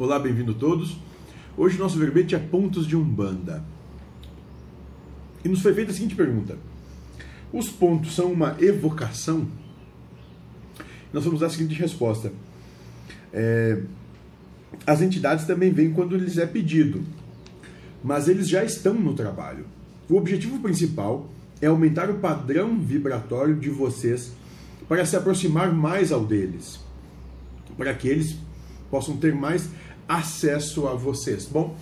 Olá, bem-vindo todos. Hoje nosso verbete é pontos de Umbanda. E nos foi feita a seguinte pergunta: Os pontos são uma evocação? Nós vamos dar a seguinte resposta: é, As entidades também vêm quando lhes é pedido, mas eles já estão no trabalho. O objetivo principal é aumentar o padrão vibratório de vocês para se aproximar mais ao deles, para que eles possam ter mais acesso a vocês. Bom,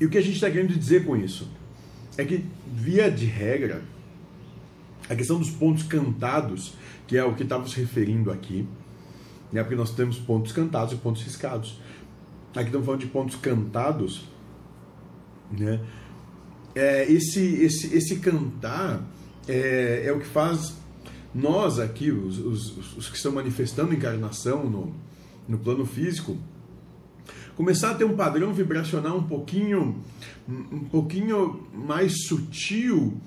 e o que a gente está querendo dizer com isso? É que, via de regra, a questão dos pontos cantados, que é o que estávamos referindo aqui, né, porque nós temos pontos cantados e pontos riscados. Aqui estamos falando de pontos cantados, né? É, esse, esse, esse cantar é, é o que faz nós aqui, os, os, os que estão manifestando encarnação no, no plano físico, começar a ter um padrão vibracional um pouquinho, um pouquinho mais sutil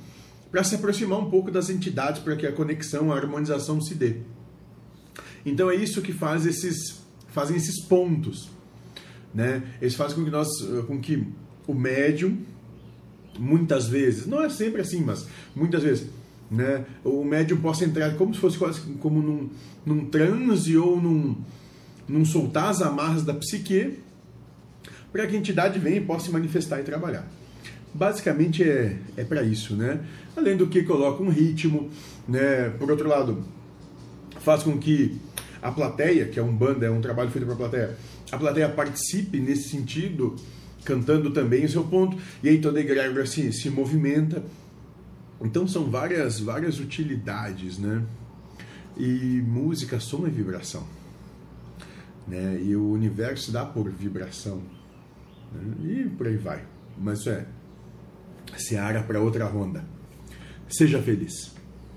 para se aproximar um pouco das entidades para que a conexão, a harmonização se dê. Então é isso que faz esses, fazem esses pontos, né? Eles fazem com que nós, com que o médium, muitas vezes, não é sempre assim, mas muitas vezes, né? O médium possa entrar como se fosse quase como num, num transe ou num não soltar as amarras da psique, para que a entidade venha e possa se manifestar e trabalhar. Basicamente é, é para isso, né? Além do que coloca um ritmo, né? Por outro lado, faz com que a plateia, que é um banda, é um trabalho feito para a plateia, a plateia participe nesse sentido, cantando também o seu ponto, e aí toda a egrégora se, se movimenta. Então são várias, várias utilidades, né? E música, som e vibração né? E o universo dá por vibração. Né? E por aí vai. Mas é seara para outra ronda. Seja feliz.